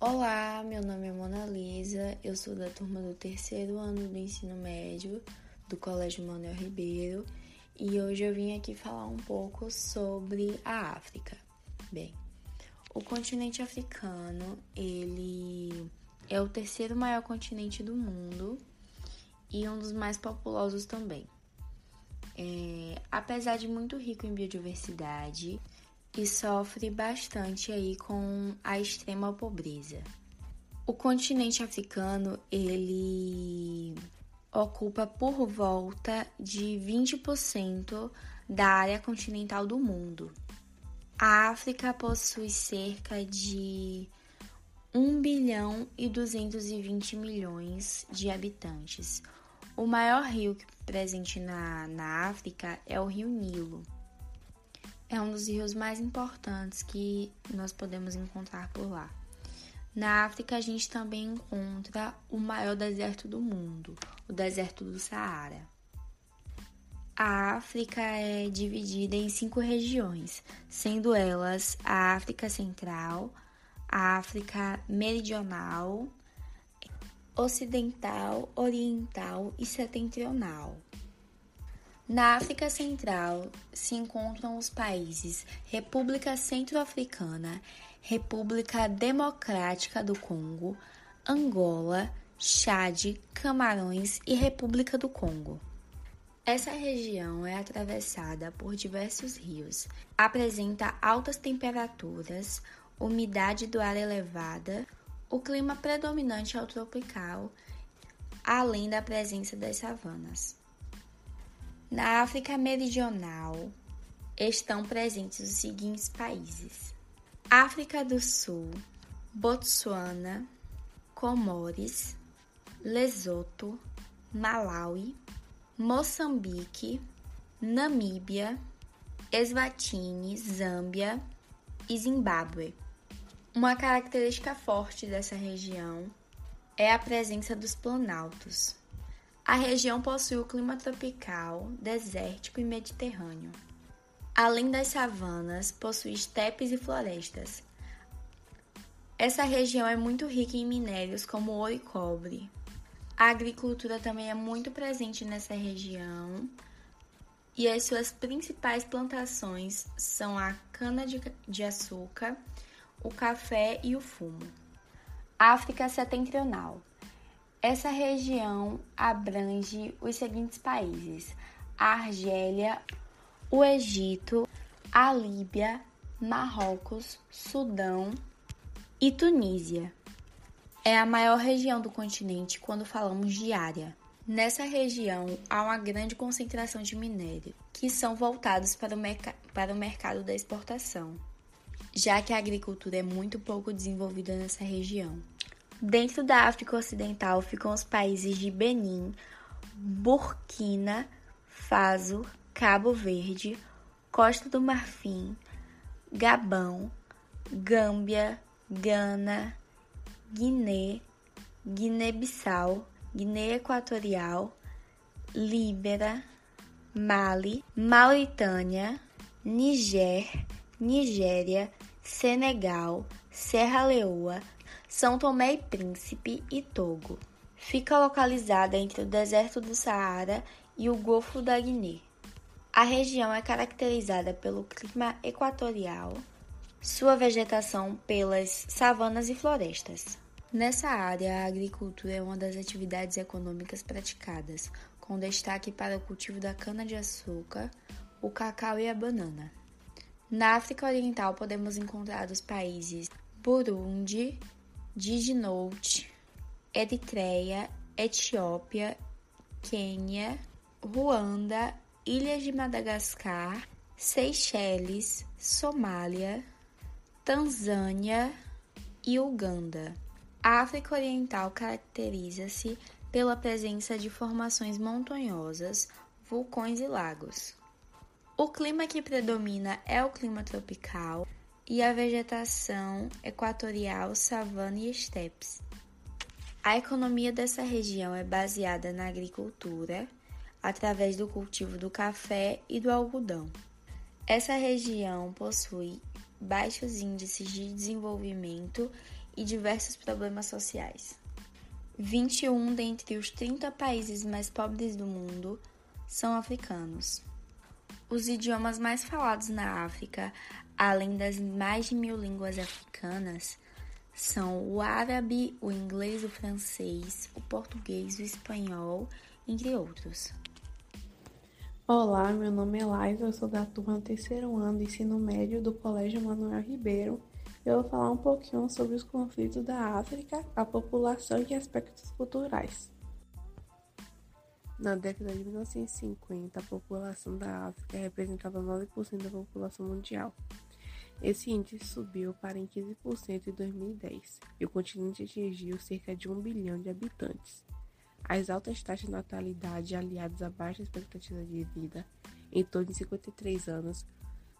Olá, meu nome é Mona Lisa, eu sou da turma do terceiro ano do ensino médio do Colégio Manuel Ribeiro e hoje eu vim aqui falar um pouco sobre a África. Bem, o continente africano, ele é o terceiro maior continente do mundo e um dos mais populosos também. É, apesar de muito rico em biodiversidade, e sofre bastante aí com a extrema pobreza. O continente africano, ele ocupa por volta de 20% da área continental do mundo. A África possui cerca de 1 bilhão e 220 milhões de habitantes. O maior rio presente na, na África é o Rio Nilo é um dos rios mais importantes que nós podemos encontrar por lá. Na África, a gente também encontra o maior deserto do mundo, o deserto do Saara. A África é dividida em cinco regiões, sendo elas a África Central, a África Meridional, Ocidental, Oriental e Setentrional. Na África Central se encontram os países República Centro-Africana, República Democrática do Congo, Angola, Chad, Camarões e República do Congo. Essa região é atravessada por diversos rios, apresenta altas temperaturas, umidade do ar elevada, o clima predominante é o tropical, além da presença das savanas. Na África Meridional estão presentes os seguintes países: África do Sul, Botsuana, Comores, Lesoto, Malawi, Moçambique, Namíbia, Eswatini, Zâmbia e Zimbábue. Uma característica forte dessa região é a presença dos planaltos, a região possui o clima tropical, desértico e mediterrâneo. Além das savanas, possui estepes e florestas. Essa região é muito rica em minérios como ouro e cobre. A agricultura também é muito presente nessa região e as suas principais plantações são a cana-de-açúcar, o café e o fumo. África Setentrional essa região abrange os seguintes países: a Argélia, o Egito, a Líbia, Marrocos, Sudão e Tunísia. É a maior região do continente quando falamos de área. Nessa região há uma grande concentração de minérios, que são voltados para o, para o mercado da exportação, já que a agricultura é muito pouco desenvolvida nessa região. Dentro da África Ocidental ficam os países de Benin, Burkina Faso, Cabo Verde, Costa do Marfim, Gabão, Gâmbia, Gana, Guiné, Guiné-Bissau, Guiné Equatorial, Líbera, Mali, Mauritânia, Niger, Nigéria, Senegal, Serra Leoa, são Tomé e Príncipe e Togo. Fica localizada entre o deserto do Saara e o Golfo da Guiné. A região é caracterizada pelo clima equatorial, sua vegetação pelas savanas e florestas. Nessa área, a agricultura é uma das atividades econômicas praticadas, com destaque para o cultivo da cana-de-açúcar, o cacau e a banana. Na África Oriental, podemos encontrar os países Burundi, Diginote, Eritreia, Etiópia, Quênia, Ruanda, Ilhas de Madagascar, Seychelles, Somália, Tanzânia e Uganda. A África Oriental caracteriza-se pela presença de formações montanhosas, vulcões e lagos. O clima que predomina é o clima tropical, e a vegetação equatorial, savana e estepes. A economia dessa região é baseada na agricultura, através do cultivo do café e do algodão. Essa região possui baixos índices de desenvolvimento e diversos problemas sociais. 21 dentre os 30 países mais pobres do mundo são africanos. Os idiomas mais falados na África, além das mais de mil línguas africanas, são o árabe, o inglês, o francês, o português, o espanhol, entre outros. Olá, meu nome é Laís, eu sou da turma terceiro ano do ensino médio do Colégio Manuel Ribeiro. Eu vou falar um pouquinho sobre os conflitos da África, a população e aspectos culturais. Na década de 1950, a população da África representava 9% da população mundial. Esse índice subiu para 15% em 2010 e o continente atingiu cerca de 1 bilhão de habitantes. As altas taxas de natalidade, aliadas à baixa expectativa de vida, em torno de 53 anos,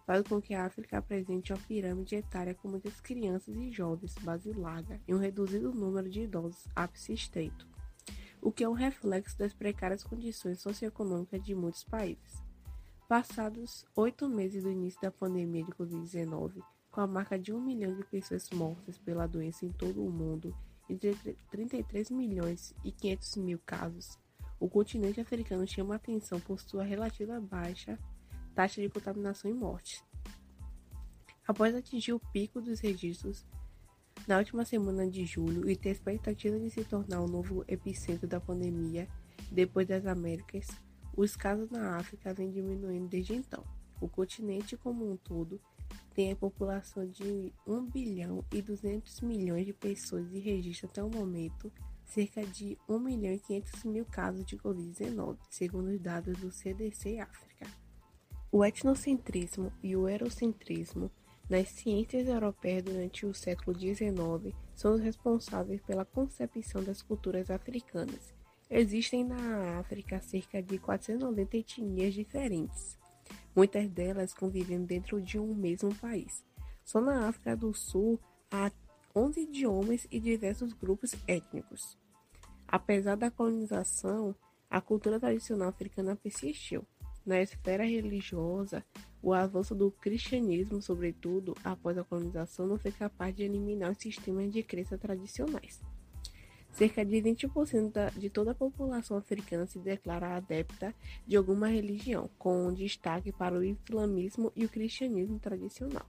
fazem com que a África apresente uma pirâmide etária com muitas crianças e jovens, base larga, e um reduzido número de idosos, ápice estreito, o que é um reflexo das precárias condições socioeconômicas de muitos países. Passados oito meses do início da pandemia de Covid-19, com a marca de um milhão de pessoas mortas pela doença em todo o mundo e de 33 milhões e 500 mil casos, o continente africano chama atenção por sua relativa baixa taxa de contaminação e morte. Após atingir o pico dos registros na última semana de julho e ter expectativa de se tornar o novo epicentro da pandemia depois das Américas, os casos na África vêm diminuindo desde então. O continente como um todo tem a população de 1 bilhão e 200 milhões de pessoas e registra até o momento cerca de 1 milhão e 500 mil casos de Covid-19, segundo os dados do CDC África. O etnocentrismo e o eurocentrismo nas ciências europeias durante o século XIX são os responsáveis pela concepção das culturas africanas Existem na África cerca de 490 etnias diferentes, muitas delas convivendo dentro de um mesmo país. Só na África do Sul há 11 idiomas e diversos grupos étnicos. Apesar da colonização, a cultura tradicional africana persistiu. Na esfera religiosa, o avanço do cristianismo, sobretudo após a colonização, não foi capaz de eliminar os sistemas de crença tradicionais. Cerca de 20% da, de toda a população africana se declara adepta de alguma religião, com destaque para o islamismo e o cristianismo tradicional.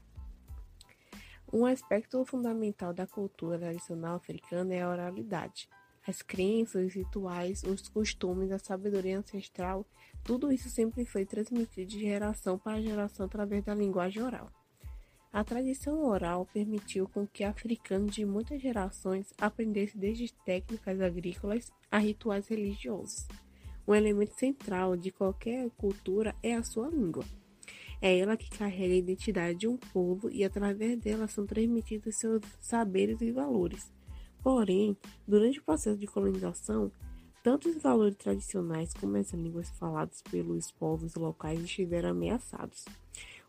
Um aspecto fundamental da cultura tradicional africana é a oralidade. As crenças, os rituais, os costumes, a sabedoria ancestral, tudo isso sempre foi transmitido de geração para geração através da linguagem oral. A tradição oral permitiu com que africanos de muitas gerações aprendessem desde técnicas agrícolas a rituais religiosos. Um elemento central de qualquer cultura é a sua língua. É ela que carrega a identidade de um povo e através dela são transmitidos seus saberes e valores. Porém, durante o processo de colonização, tanto os valores tradicionais como as línguas faladas pelos povos locais estiveram ameaçados.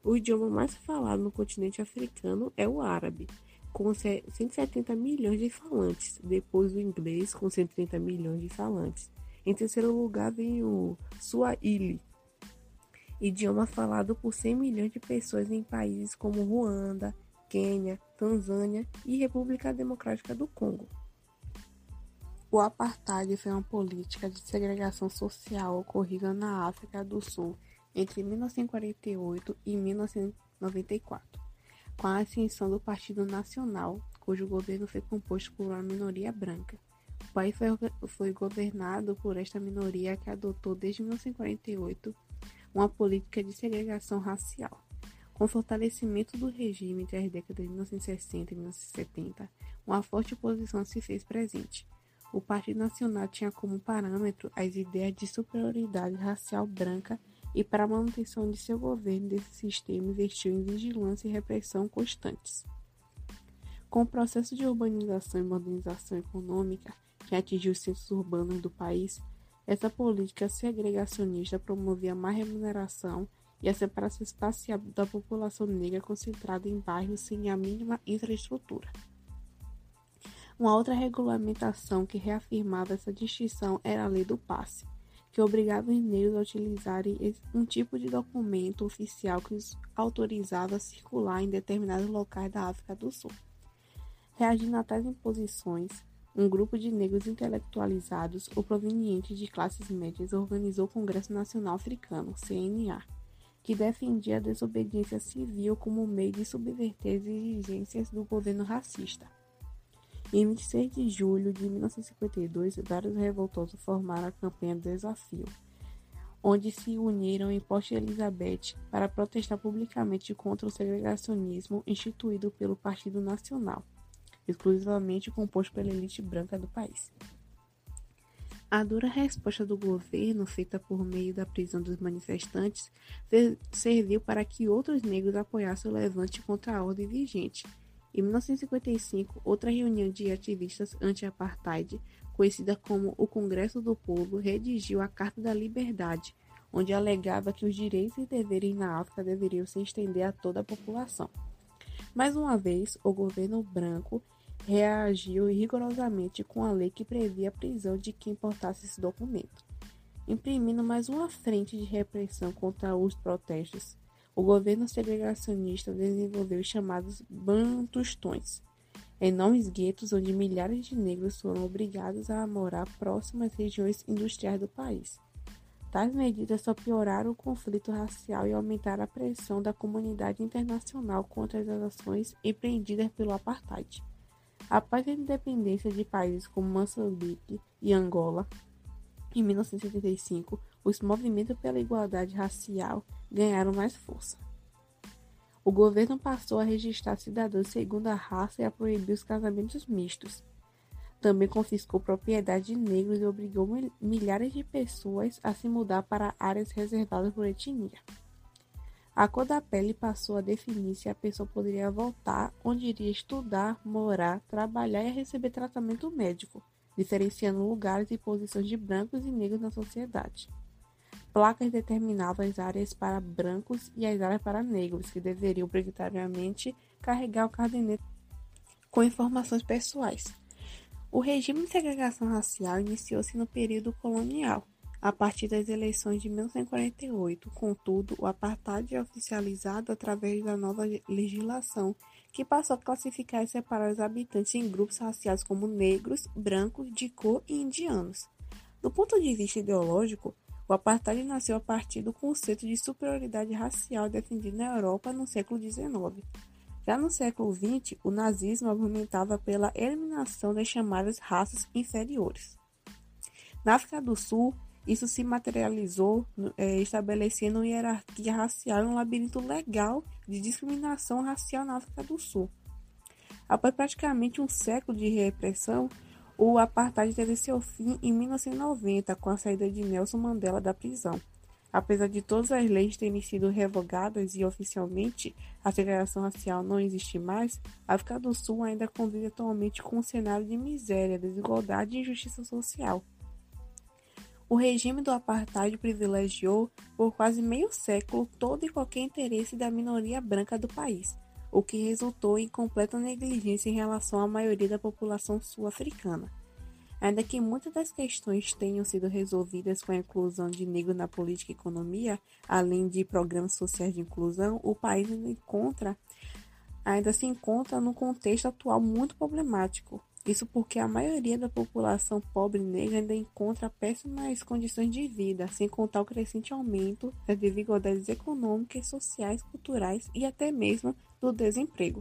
O idioma mais falado no continente africano é o árabe, com 170 milhões de falantes, depois o inglês, com 130 milhões de falantes. Em terceiro lugar vem o Swahili, idioma falado por 100 milhões de pessoas em países como Ruanda, Quênia, Tanzânia e República Democrática do Congo. O apartheid foi uma política de segregação social ocorrida na África do Sul entre 1948 e 1994, com a ascensão do Partido Nacional, cujo governo foi composto por uma minoria branca. O país foi, foi governado por esta minoria que adotou desde 1948 uma política de segregação racial. Com o fortalecimento do regime entre as décadas de 1960 e 1970, uma forte oposição se fez presente. O Partido Nacional tinha como parâmetro as ideias de superioridade racial branca e para a manutenção de seu governo desse sistema investiu em vigilância e repressão constantes. Com o processo de urbanização e modernização econômica que atingiu os centros urbanos do país, essa política segregacionista promovia má remuneração e a separação espacial da população negra concentrada em bairros sem a mínima infraestrutura. Uma outra regulamentação que reafirmava essa distinção era a Lei do Passe, que obrigava os negros a utilizarem um tipo de documento oficial que os autorizava a circular em determinados locais da África do Sul. Reagindo a tais imposições, um grupo de negros intelectualizados ou provenientes de classes médias organizou o Congresso Nacional Africano, CNA, que defendia a desobediência civil como meio de subverter as exigências do governo racista. Em 26 de julho de 1952, vários revoltosos formaram a campanha do Desafio, onde se uniram em Porto Elizabeth para protestar publicamente contra o segregacionismo instituído pelo Partido Nacional exclusivamente composto pela elite branca do país. A dura resposta do governo, feita por meio da prisão dos manifestantes, serviu para que outros negros apoiassem o levante contra a ordem vigente. Em 1955, outra reunião de ativistas anti-apartheid, conhecida como o Congresso do Povo, redigiu a Carta da Liberdade, onde alegava que os direitos e deveres na África deveriam se estender a toda a população. Mais uma vez, o governo branco reagiu rigorosamente com a lei que previa a prisão de quem portasse esse documento, imprimindo mais uma frente de repressão contra os protestos. O governo segregacionista desenvolveu os chamados bantustões, enormes guetos onde milhares de negros foram obrigados a morar próximas regiões industriais do país. Tais medidas só pioraram o conflito racial e aumentaram a pressão da comunidade internacional contra as ações empreendidas pelo apartheid. Após a independência de países como Moçambique e Angola, em 1975, os movimentos pela igualdade racial ganharam mais força. O governo passou a registrar cidadãos segundo a raça e a proibir os casamentos mistos. Também confiscou propriedade de negros e obrigou milhares de pessoas a se mudar para áreas reservadas por etnia. A cor da pele passou a definir se a pessoa poderia voltar onde iria estudar, morar, trabalhar e receber tratamento médico, diferenciando lugares e posições de brancos e negros na sociedade. Placas determinavam as áreas para brancos e as áreas para negros, que deveriam obrigatoriamente carregar o cardenete com informações pessoais. O regime de segregação racial iniciou-se no período colonial, a partir das eleições de 1948. Contudo, o apartheid é oficializado através da nova legislação, que passou a classificar e separar os habitantes em grupos raciais como negros, brancos, de cor e indianos. Do ponto de vista ideológico, o apartheid nasceu a partir do conceito de superioridade racial defendido na Europa no século XIX. Já no século XX, o nazismo argumentava pela eliminação das chamadas raças inferiores. Na África do Sul, isso se materializou é, estabelecendo uma hierarquia racial e um labirinto legal de discriminação racial na África do Sul. Após praticamente um século de repressão, o apartheid teve seu fim em 1990 com a saída de Nelson Mandela da prisão. Apesar de todas as leis terem sido revogadas e oficialmente a segregação racial não existe mais, a África do Sul ainda convive atualmente com um cenário de miséria, desigualdade e injustiça social. O regime do apartheid privilegiou, por quase meio século, todo e qualquer interesse da minoria branca do país, o que resultou em completa negligência em relação à maioria da população sul-africana. Ainda que muitas das questões tenham sido resolvidas com a inclusão de negros na política e economia, além de programas sociais de inclusão, o país ainda, encontra, ainda se encontra num contexto atual muito problemático, isso porque a maioria da população pobre negra ainda encontra péssimas condições de vida, sem contar o crescente aumento das desigualdades econômicas, sociais, culturais e até mesmo do desemprego.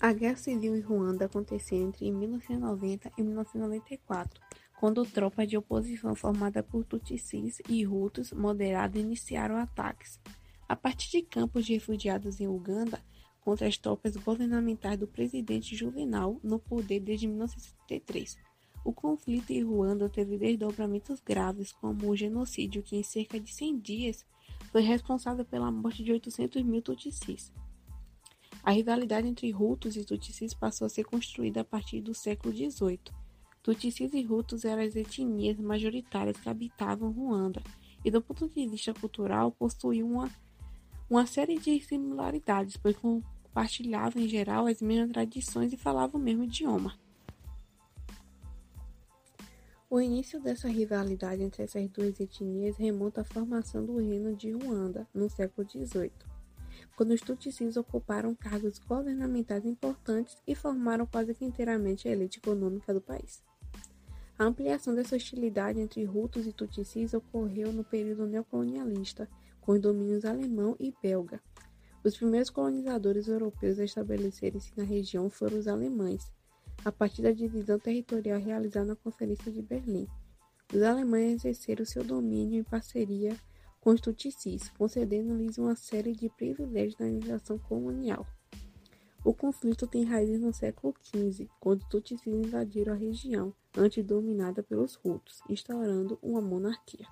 A Guerra Civil em Ruanda aconteceu entre 1990 e 1994, quando tropas de oposição formada por Tutsis e Hutus moderados iniciaram ataques. A partir de campos de refugiados em Uganda, contra as tropas governamentais do presidente Juvenal no poder desde 1973. O conflito em Ruanda teve desdobramentos graves, como o genocídio, que em cerca de 100 dias foi responsável pela morte de 800 mil Tutsis. A rivalidade entre Hutus e Tutsis passou a ser construída a partir do século XVIII. Tutsis e Hutus eram as etnias majoritárias que habitavam Ruanda, e do ponto de vista cultural possuíam uma, uma série de similaridades, pois compartilhavam em geral as mesmas tradições e falavam o mesmo idioma. O início dessa rivalidade entre essas duas etnias remonta à formação do reino de Ruanda no século XVIII. quando os Tutsis ocuparam cargos governamentais importantes e formaram quase que inteiramente a elite econômica do país. A ampliação dessa hostilidade entre Hutus e Tutsis ocorreu no período neocolonialista, com os domínios alemão e belga. Os primeiros colonizadores europeus a estabelecerem-se na região foram os alemães, a partir da divisão territorial realizada na Conferência de Berlim. Os alemães exerceram seu domínio em parceria com os Tutsis, concedendo-lhes uma série de privilégios na legislação colonial. O conflito tem raízes no século XV, quando os Tutsis invadiram a região, antes dominada pelos Hutus, instaurando uma monarquia.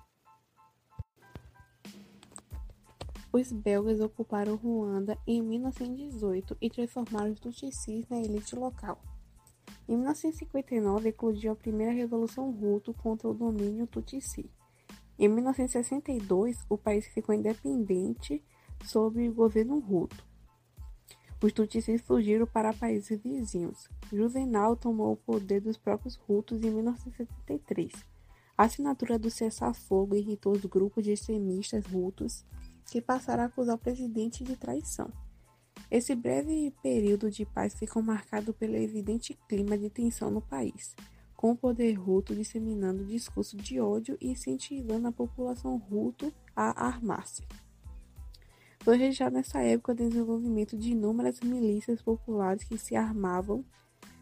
Os belgas ocuparam Ruanda em 1918 e transformaram os Tutsis na elite local. Em 1959, eclodiu a primeira Revolução Hutu contra o domínio Tutsi. Em 1962, o país ficou independente sob o governo Hutu. Os Tutsis fugiram para países vizinhos. Juvenal tomou o poder dos próprios Hutus em 1973. A assinatura do cessar-fogo irritou os grupos de extremistas Hutus que passaram a acusar o presidente de traição. Esse breve período de paz ficou marcado pelo evidente clima de tensão no país, com o poder ruto disseminando discurso de ódio e incentivando a população ruto a armar-se. Foi registrado nessa época o desenvolvimento de inúmeras milícias populares que se armavam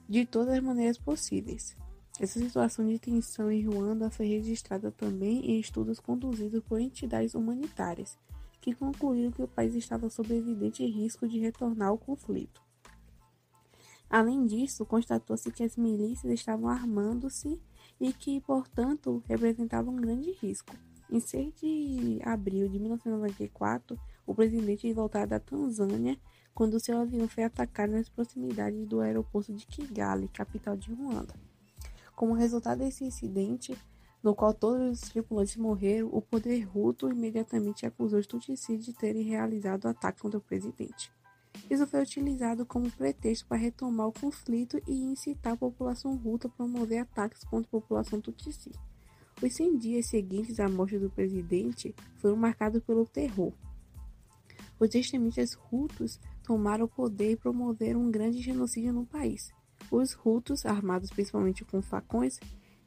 de todas as maneiras possíveis. Essa situação de tensão em Ruanda foi registrada também em estudos conduzidos por entidades humanitárias, que concluíram que o país estava sob evidente risco de retornar ao conflito. Além disso, constatou-se que as milícias estavam armando-se e que, portanto, representavam um grande risco. Em 6 de abril de 1994, o presidente voltou da Tanzânia quando seu avião foi atacado nas proximidades do aeroporto de Kigali, capital de Ruanda. Como resultado desse incidente, no qual todos os tripulantes morreram, o poder Hutu imediatamente acusou os Tutsis de terem realizado o ataque contra o presidente. Isso foi utilizado como pretexto para retomar o conflito e incitar a população Hutu a promover ataques contra a população Tutsi. Os 100 dias seguintes à morte do presidente foram marcados pelo terror. Os extremistas Hutus tomaram o poder e promoveram um grande genocídio no país. Os Hutus, armados principalmente com facões,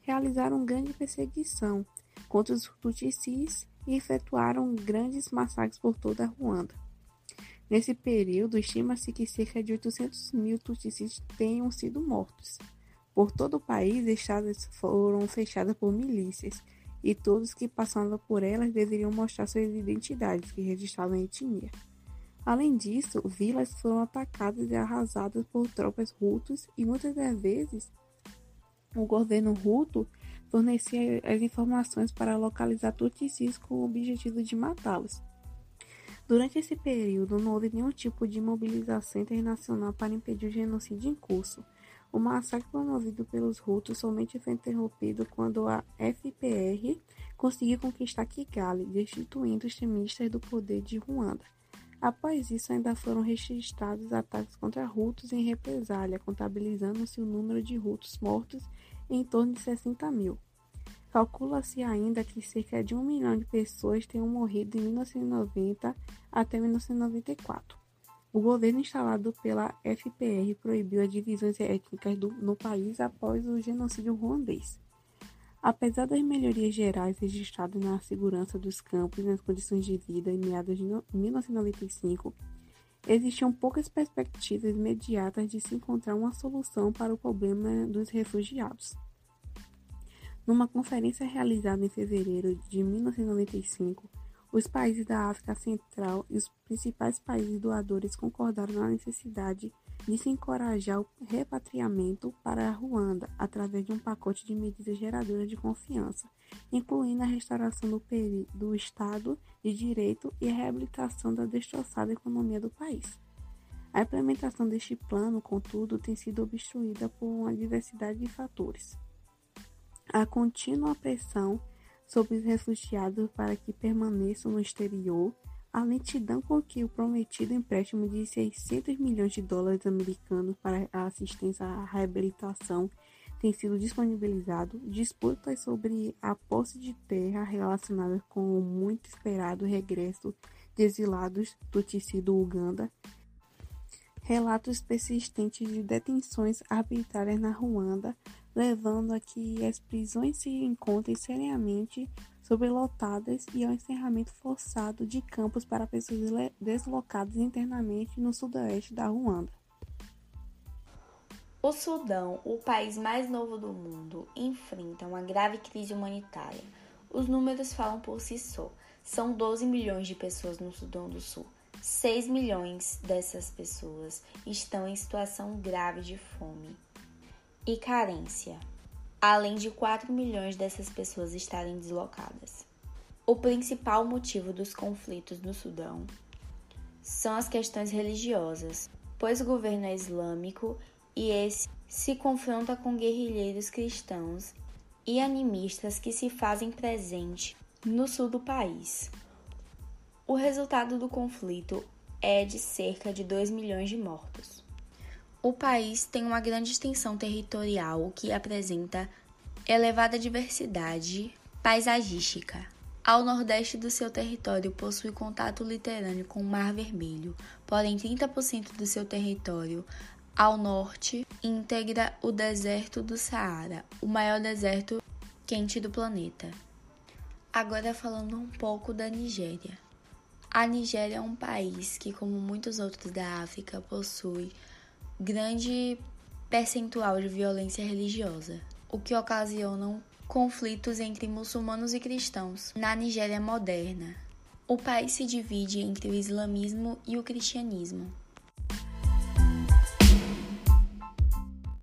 realizaram grande perseguição contra os Tutsis e efetuaram grandes massacres por toda a Ruanda. Nesse período, estima-se que cerca de 800 mil Tutsis tenham sido mortos. Por todo o país, estradas foram fechadas por milícias, e todos que passavam por elas deveriam mostrar suas identidades, que registravam a etnia. Além disso, vilas foram atacadas e arrasadas por tropas rutas e muitas das vezes o governo Hutu fornecia as informações para localizar Tutsis com o objetivo de matá-los. Durante esse período, não houve nenhum tipo de mobilização internacional para impedir o genocídio em curso. O massacre promovido pelos Hutus somente foi interrompido quando a FPR conseguiu conquistar Kigali, destituindo os extremistas do poder de Ruanda. Após isso, ainda foram registrados ataques contra Hutus em represália, contabilizando-se o número de Hutus mortos em torno de 60 mil. Calcula-se ainda que cerca de um milhão de pessoas tenham morrido em 1990 até 1994. O governo instalado pela FPR proibiu as divisões étnicas do, no país após o genocídio ruandês. Apesar das melhorias gerais registradas na segurança dos campos e nas condições de vida em meados de 1995, existiam poucas perspectivas imediatas de se encontrar uma solução para o problema dos refugiados. Numa conferência realizada em fevereiro de 1995, os países da África Central e os principais países doadores concordaram na necessidade de se encorajar o repatriamento para a Ruanda através de um pacote de medidas geradoras de confiança, incluindo a restauração do, do Estado de Direito e a reabilitação da destroçada economia do país. A implementação deste plano, contudo, tem sido obstruída por uma diversidade de fatores. A contínua pressão sobre os refugiados para que permaneçam no exterior a lentidão com que o prometido empréstimo de 600 milhões de dólares americanos para a assistência à reabilitação tem sido disponibilizado, disputas sobre a posse de terra relacionadas com o muito esperado regresso de exilados do tecido Uganda, relatos persistentes de detenções arbitrárias na Ruanda, levando a que as prisões se encontrem seriamente sobrelotadas e ao encerramento forçado de campos para pessoas deslocadas internamente no sudoeste da Ruanda. O Sudão, o país mais novo do mundo, enfrenta uma grave crise humanitária. Os números falam por si só. São 12 milhões de pessoas no Sudão do Sul. 6 milhões dessas pessoas estão em situação grave de fome e carência, além de 4 milhões dessas pessoas estarem deslocadas. O principal motivo dos conflitos no Sudão são as questões religiosas, pois o governo é islâmico e esse se confronta com guerrilheiros cristãos e animistas que se fazem presente no sul do país. O resultado do conflito é de cerca de 2 milhões de mortos. O país tem uma grande extensão territorial que apresenta elevada diversidade paisagística. Ao nordeste do seu território possui contato litorâneo com o Mar Vermelho, porém 30% do seu território ao norte, integra o deserto do Saara, o maior deserto quente do planeta. Agora falando um pouco da Nigéria. A Nigéria é um país que, como muitos outros da África, possui grande percentual de violência religiosa, o que ocasiona conflitos entre muçulmanos e cristãos na Nigéria moderna. O país se divide entre o islamismo e o cristianismo.